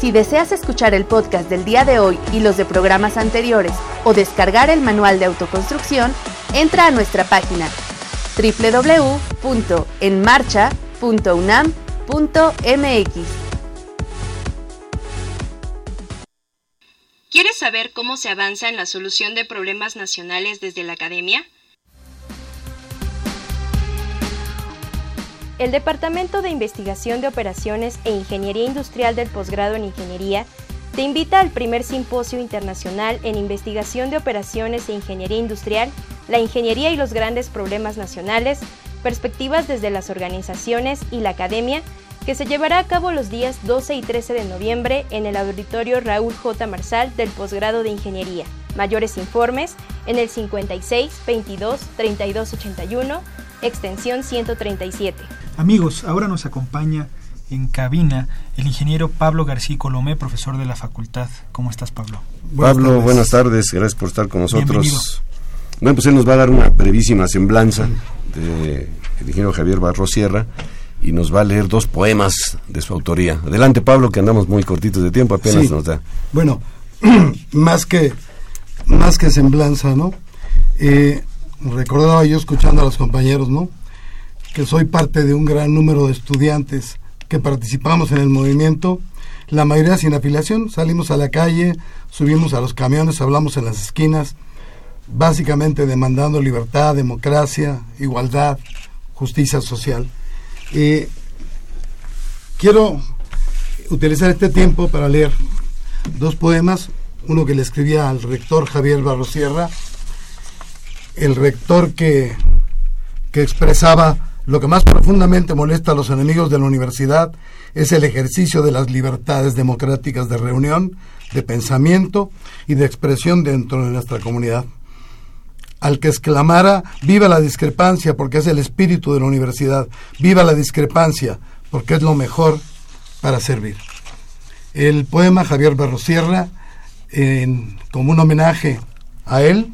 Si deseas escuchar el podcast del día de hoy y los de programas anteriores o descargar el manual de autoconstrucción, entra a nuestra página www.enmarcha.unam.mx. ¿Quieres saber cómo se avanza en la solución de problemas nacionales desde la academia? El Departamento de Investigación de Operaciones e Ingeniería Industrial del Posgrado en Ingeniería te invita al primer simposio internacional en investigación de operaciones e ingeniería industrial, la ingeniería y los grandes problemas nacionales, perspectivas desde las organizaciones y la academia, que se llevará a cabo los días 12 y 13 de noviembre en el auditorio Raúl J. Marsal del posgrado de Ingeniería. Mayores informes en el 56 22 32 81, extensión 137. Amigos, ahora nos acompaña en cabina el ingeniero Pablo García Colomé, profesor de la facultad. ¿Cómo estás, Pablo? Pablo, buenas tardes, gracias por estar con nosotros. Bueno, pues él nos va a dar una brevísima semblanza del ingeniero Javier Barro Sierra y nos va a leer dos poemas de su autoría. Adelante, Pablo, que andamos muy cortitos de tiempo, apenas nos da. Bueno, más que más que semblanza, ¿no? Eh, recordaba yo escuchando a los compañeros, ¿no? Que soy parte de un gran número de estudiantes que participamos en el movimiento, la mayoría sin afiliación, salimos a la calle, subimos a los camiones, hablamos en las esquinas, básicamente demandando libertad, democracia, igualdad, justicia social. y quiero utilizar este tiempo para leer dos poemas, uno que le escribía al rector Javier Barrosierra, el rector que, que expresaba lo que más profundamente molesta a los enemigos de la universidad es el ejercicio de las libertades democráticas de reunión, de pensamiento y de expresión dentro de nuestra comunidad. Al que exclamara, viva la discrepancia porque es el espíritu de la universidad, viva la discrepancia porque es lo mejor para servir. El poema Javier Berrosierra, en, como un homenaje a él,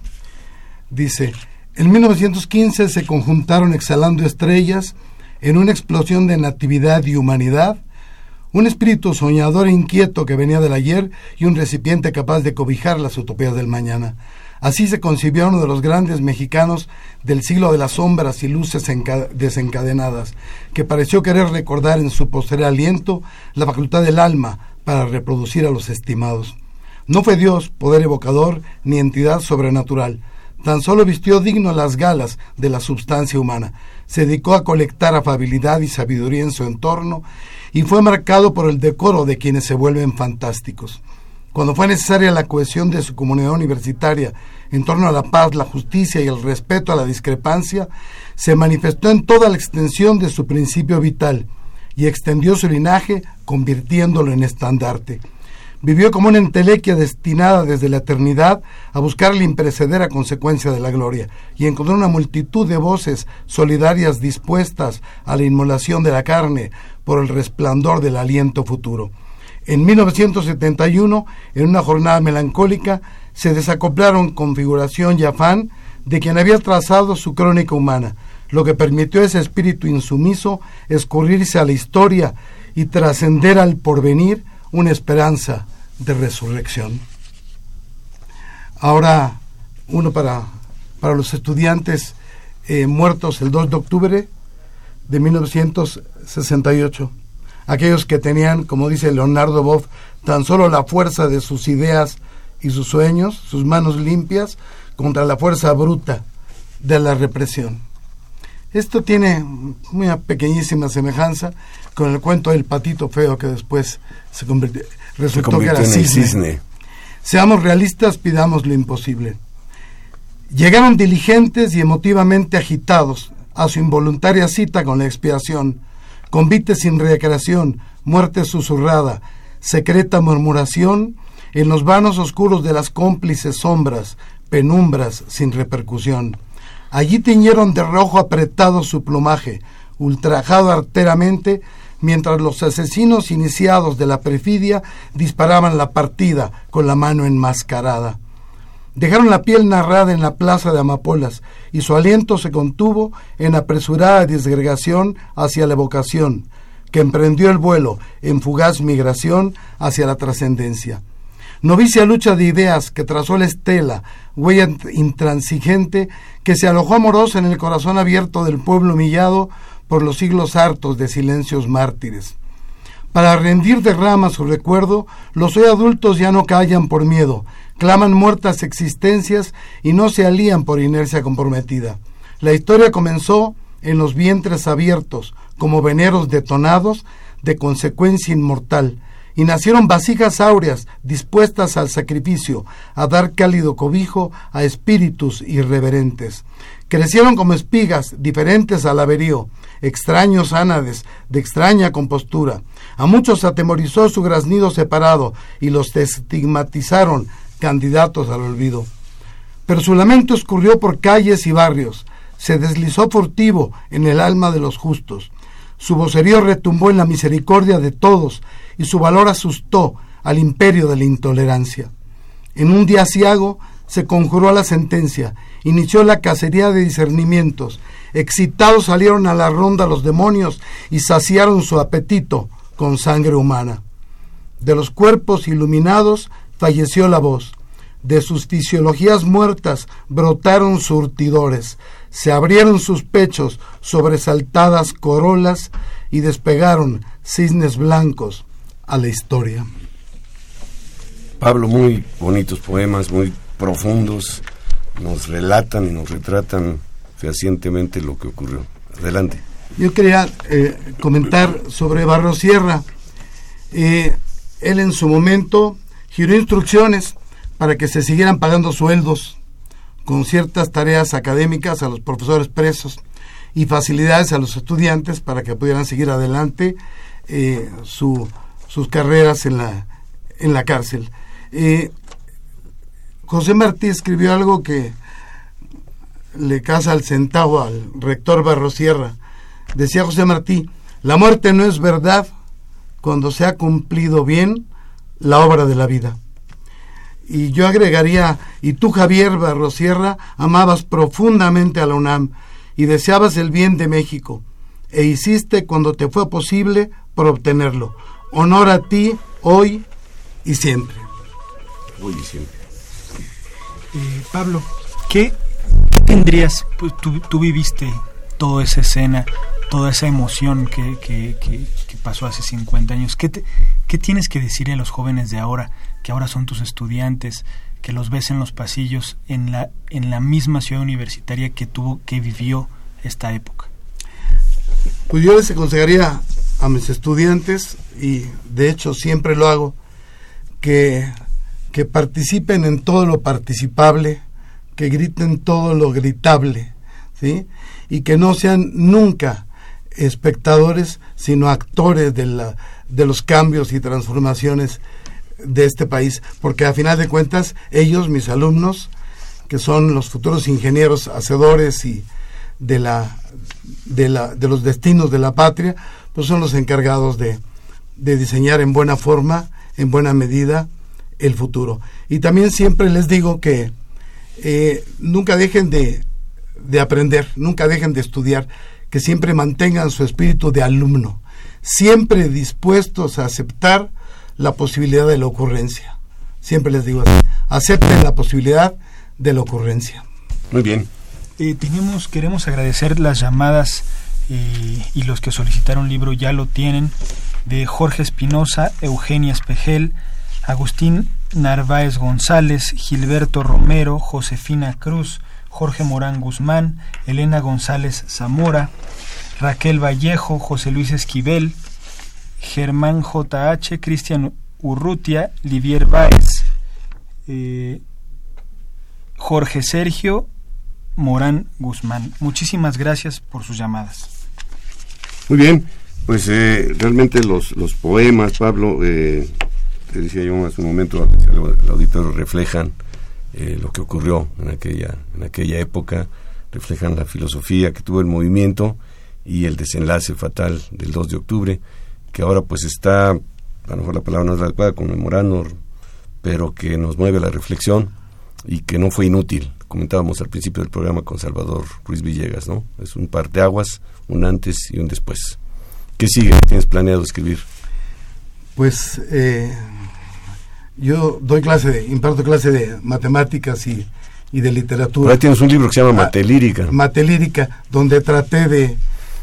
dice, en 1915 se conjuntaron exhalando estrellas en una explosión de natividad y humanidad, un espíritu soñador e inquieto que venía del ayer y un recipiente capaz de cobijar las utopías del mañana. Así se concibió uno de los grandes mexicanos del siglo de las sombras y luces desencadenadas, que pareció querer recordar en su posterior aliento la facultad del alma para reproducir a los estimados. No fue Dios, poder evocador, ni entidad sobrenatural, Tan solo vistió digno las galas de la substancia humana, se dedicó a colectar afabilidad y sabiduría en su entorno y fue marcado por el decoro de quienes se vuelven fantásticos. Cuando fue necesaria la cohesión de su comunidad universitaria en torno a la paz, la justicia y el respeto a la discrepancia, se manifestó en toda la extensión de su principio vital y extendió su linaje convirtiéndolo en estandarte vivió como una entelequia destinada desde la eternidad a buscar la imprecedera consecuencia de la gloria y encontró una multitud de voces solidarias dispuestas a la inmolación de la carne por el resplandor del aliento futuro. En 1971, en una jornada melancólica, se desacoplaron configuración y afán de quien había trazado su crónica humana, lo que permitió a ese espíritu insumiso escurrirse a la historia y trascender al porvenir una esperanza de resurrección. Ahora, uno para, para los estudiantes eh, muertos el 2 de octubre de 1968. Aquellos que tenían, como dice Leonardo Boff, tan solo la fuerza de sus ideas y sus sueños, sus manos limpias, contra la fuerza bruta de la represión. Esto tiene una pequeñísima semejanza con el cuento del patito feo que después se convirtió, resultó que era cisne. Seamos realistas, pidamos lo imposible. Llegaron diligentes y emotivamente agitados a su involuntaria cita con la expiación, convite sin recreación, muerte susurrada, secreta murmuración, en los vanos oscuros de las cómplices sombras, penumbras sin repercusión. Allí tiñeron de rojo apretado su plumaje, ultrajado arteramente, mientras los asesinos iniciados de la perfidia disparaban la partida con la mano enmascarada. Dejaron la piel narrada en la plaza de Amapolas y su aliento se contuvo en apresurada disgregación hacia la evocación, que emprendió el vuelo en fugaz migración hacia la trascendencia. Novicia lucha de ideas que trazó la estela, huella intransigente, que se alojó amorosa en el corazón abierto del pueblo humillado por los siglos hartos de silencios mártires. Para rendir de rama su recuerdo, los hoy adultos ya no callan por miedo, claman muertas existencias y no se alían por inercia comprometida. La historia comenzó en los vientres abiertos, como veneros detonados de consecuencia inmortal, y nacieron vasijas áureas dispuestas al sacrificio, a dar cálido cobijo a espíritus irreverentes. Crecieron como espigas, diferentes al averío, extraños ánades, de extraña compostura. A muchos atemorizó su graznido separado y los estigmatizaron candidatos al olvido. Pero su lamento escurrió por calles y barrios, se deslizó furtivo en el alma de los justos. Su vocerío retumbó en la misericordia de todos y su valor asustó al imperio de la intolerancia. En un día ciago se conjuró la sentencia, inició la cacería de discernimientos, excitados salieron a la ronda los demonios y saciaron su apetito con sangre humana. De los cuerpos iluminados falleció la voz. De sus fisiologías muertas brotaron surtidores, se abrieron sus pechos sobresaltadas corolas y despegaron cisnes blancos a la historia. Pablo, muy bonitos poemas, muy profundos, nos relatan y nos retratan fehacientemente lo que ocurrió. Adelante. Yo quería eh, comentar sobre Barro Sierra. Eh, él en su momento giró instrucciones para que se siguieran pagando sueldos con ciertas tareas académicas a los profesores presos y facilidades a los estudiantes para que pudieran seguir adelante eh, sus carreras en la, en la cárcel. Eh, José Martí escribió algo que le casa al centavo al rector Barrosierra. Decía José Martí, la muerte no es verdad cuando se ha cumplido bien la obra de la vida. Y yo agregaría, y tú Javier Barrosierra amabas profundamente a la UNAM y deseabas el bien de México, e hiciste cuando te fue posible por obtenerlo. Honor a ti hoy y siempre. Hoy y siempre. Eh, Pablo, ¿qué tendrías, pues, tú, tú viviste toda esa escena, toda esa emoción que, pasó hace 50 años. ¿Qué, ¿Qué tienes que decirle a los jóvenes de ahora, que ahora son tus estudiantes, que los ves en los pasillos, en la, en la misma ciudad universitaria que tuvo, que vivió esta época? Pues yo les aconsejaría a mis estudiantes, y de hecho siempre lo hago, que, que participen en todo lo participable, que griten todo lo gritable, ¿sí? y que no sean nunca espectadores, sino actores de, la, de los cambios y transformaciones de este país, porque a final de cuentas ellos, mis alumnos, que son los futuros ingenieros hacedores y de la de, la, de los destinos de la patria, pues son los encargados de, de diseñar en buena forma, en buena medida, el futuro. Y también siempre les digo que eh, nunca dejen de, de aprender, nunca dejen de estudiar, que siempre mantengan su espíritu de alumno, siempre dispuestos a aceptar la posibilidad de la ocurrencia. Siempre les digo así, acepten la posibilidad de la ocurrencia. Muy bien. Eh, tenemos, queremos agradecer las llamadas eh, y los que solicitaron libro ya lo tienen, de Jorge Espinosa, Eugenia Espejel, Agustín Narváez González, Gilberto Romero, Josefina Cruz, Jorge Morán Guzmán, Elena González Zamora, Raquel Vallejo, José Luis Esquivel, Germán JH, Cristian Urrutia, Livier Báez, eh, Jorge Sergio Morán Guzmán. Muchísimas gracias por sus llamadas. Muy bien, pues eh, realmente los, los poemas, Pablo, eh, te decía yo hace un momento, el auditorio reflejan eh, lo que ocurrió en aquella, en aquella época, reflejan la filosofía que tuvo el movimiento y el desenlace fatal del 2 de octubre, que ahora pues está, a lo mejor la palabra no es la adecuada, conmemorando, pero que nos mueve la reflexión y que no fue inútil. Comentábamos al principio del programa con Salvador Ruiz Villegas, ¿no? Es un par de aguas, un antes y un después. ¿Qué sigue? ¿Tienes planeado escribir? Pues eh, yo doy clase, de, imparto clase de matemáticas y, y de literatura. Ahora tienes un libro que se llama ah, Matelírica. Matelírica, donde traté de,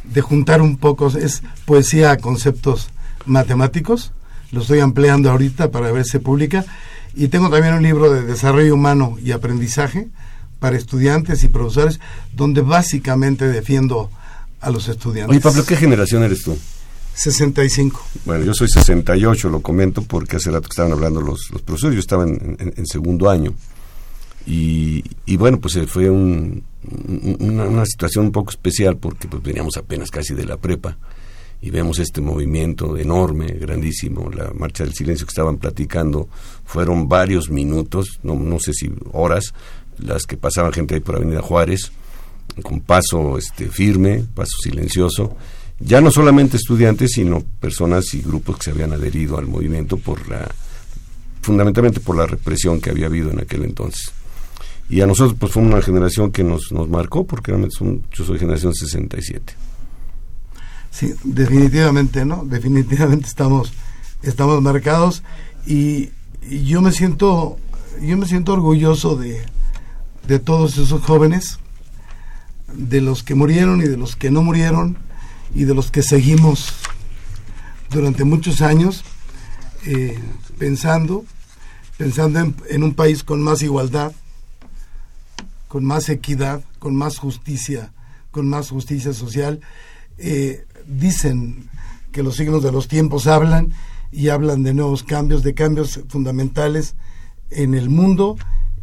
de juntar un poco, es poesía a conceptos matemáticos. Lo estoy ampliando ahorita para ver si se publica. Y tengo también un libro de desarrollo humano y aprendizaje para estudiantes y profesores, donde básicamente defiendo a los estudiantes. Oye, Pablo, ¿qué generación eres tú? 65. Bueno, yo soy 68, lo comento porque hace rato que estaban hablando los, los profesores, yo estaba en, segundo año. Y, y, bueno, pues eh, fue un, una, situación un poco especial porque pues veníamos apenas casi de la prepa y vemos este movimiento enorme, grandísimo, la marcha del silencio que estaban platicando, fueron varios minutos, no, no sé si horas, las que pasaban gente ahí por Avenida Juárez, con paso este firme, paso silencioso, ya no solamente estudiantes, sino personas y grupos que se habían adherido al movimiento por la fundamentalmente por la represión que había habido en aquel entonces. Y a nosotros pues fue una generación que nos, nos marcó porque realmente son, yo soy generación 67. Sí, definitivamente, ¿no? Definitivamente estamos estamos marcados y, y yo me siento yo me siento orgulloso de, de todos esos jóvenes de los que murieron y de los que no murieron y de los que seguimos durante muchos años eh, pensando, pensando en, un país con más igualdad, con más equidad, con más justicia, con más justicia social. Eh, dicen que los signos de los tiempos hablan y hablan de nuevos cambios, de cambios fundamentales en el mundo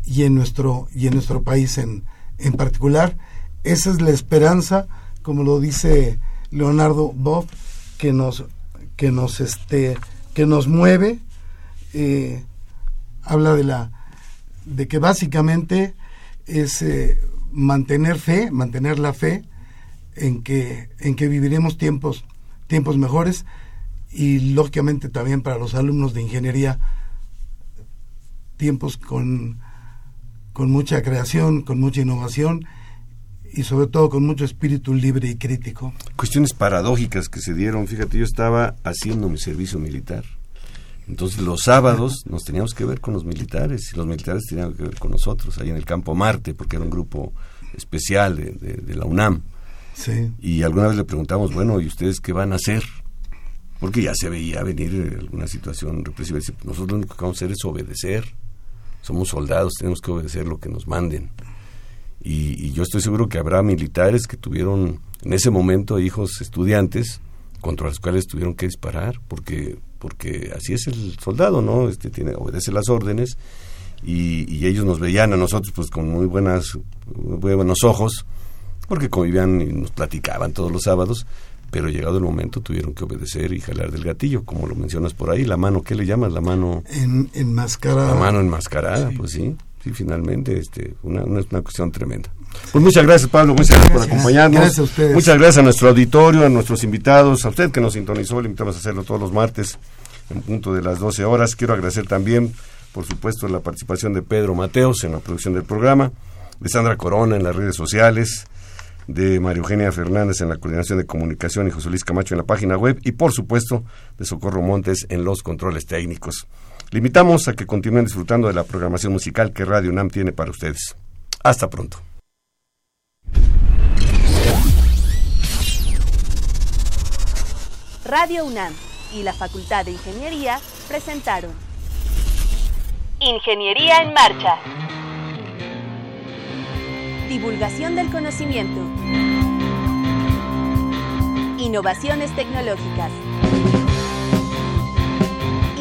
y en nuestro, y en nuestro país en, en particular. Esa es la esperanza, como lo dice Leonardo Boff, que nos, que nos, este, que nos mueve. Eh, habla de la de que básicamente es eh, mantener fe, mantener la fe en que en que viviremos tiempos tiempos mejores y lógicamente también para los alumnos de ingeniería tiempos con con mucha creación, con mucha innovación y sobre todo con mucho espíritu libre y crítico. Cuestiones paradójicas que se dieron. Fíjate, yo estaba haciendo mi servicio militar. Entonces los sábados nos teníamos que ver con los militares y los militares tenían que ver con nosotros, ahí en el campo Marte, porque era un grupo especial de, la UNAM. Sí. Y alguna vez le preguntamos, bueno, ¿y ustedes qué van a hacer? Porque ya se veía venir alguna situación represiva. Nosotros lo único que vamos a hacer es obedecer somos soldados, tenemos que obedecer lo que nos manden. Y, yo estoy seguro que habrá militares que tuvieron en ese momento hijos estudiantes contra los cuales tuvieron que disparar, porque, porque así es el soldado, ¿no? Este tiene, obedece las órdenes y, ellos nos veían a nosotros pues con muy buenas, muy buenos ojos, porque convivían y nos platicaban todos los sábados, pero llegado el momento tuvieron que obedecer y jalar del gatillo, como lo mencionas por ahí, la mano, ¿qué le llamas? La mano... En, enmascarada. La mano enmascarada, pues sí, sí, finalmente, este, una, una, una cuestión tremenda. Pues muchas gracias Pablo, muchas gracias, por acompañarnos. Gracias a ustedes. Muchas gracias a nuestro auditorio, a nuestros invitados, a usted que nos sintonizó, le invitamos a hacerlo todos los martes en punto de las 12 horas. Quiero agradecer también, por supuesto, la participación de Pedro Mateos en la producción del programa, de Sandra Corona en las redes sociales, de María Eugenia Fernández en la coordinación de comunicación y José Luis Camacho en la página web y por supuesto de Socorro Montes en los controles técnicos. Limitamos a que continúen disfrutando de la programación musical que Radio UNAM tiene para ustedes. Hasta pronto. Radio UNAM y la Facultad de Ingeniería presentaron Ingeniería en Marcha. Divulgación del conocimiento. Innovaciones tecnológicas.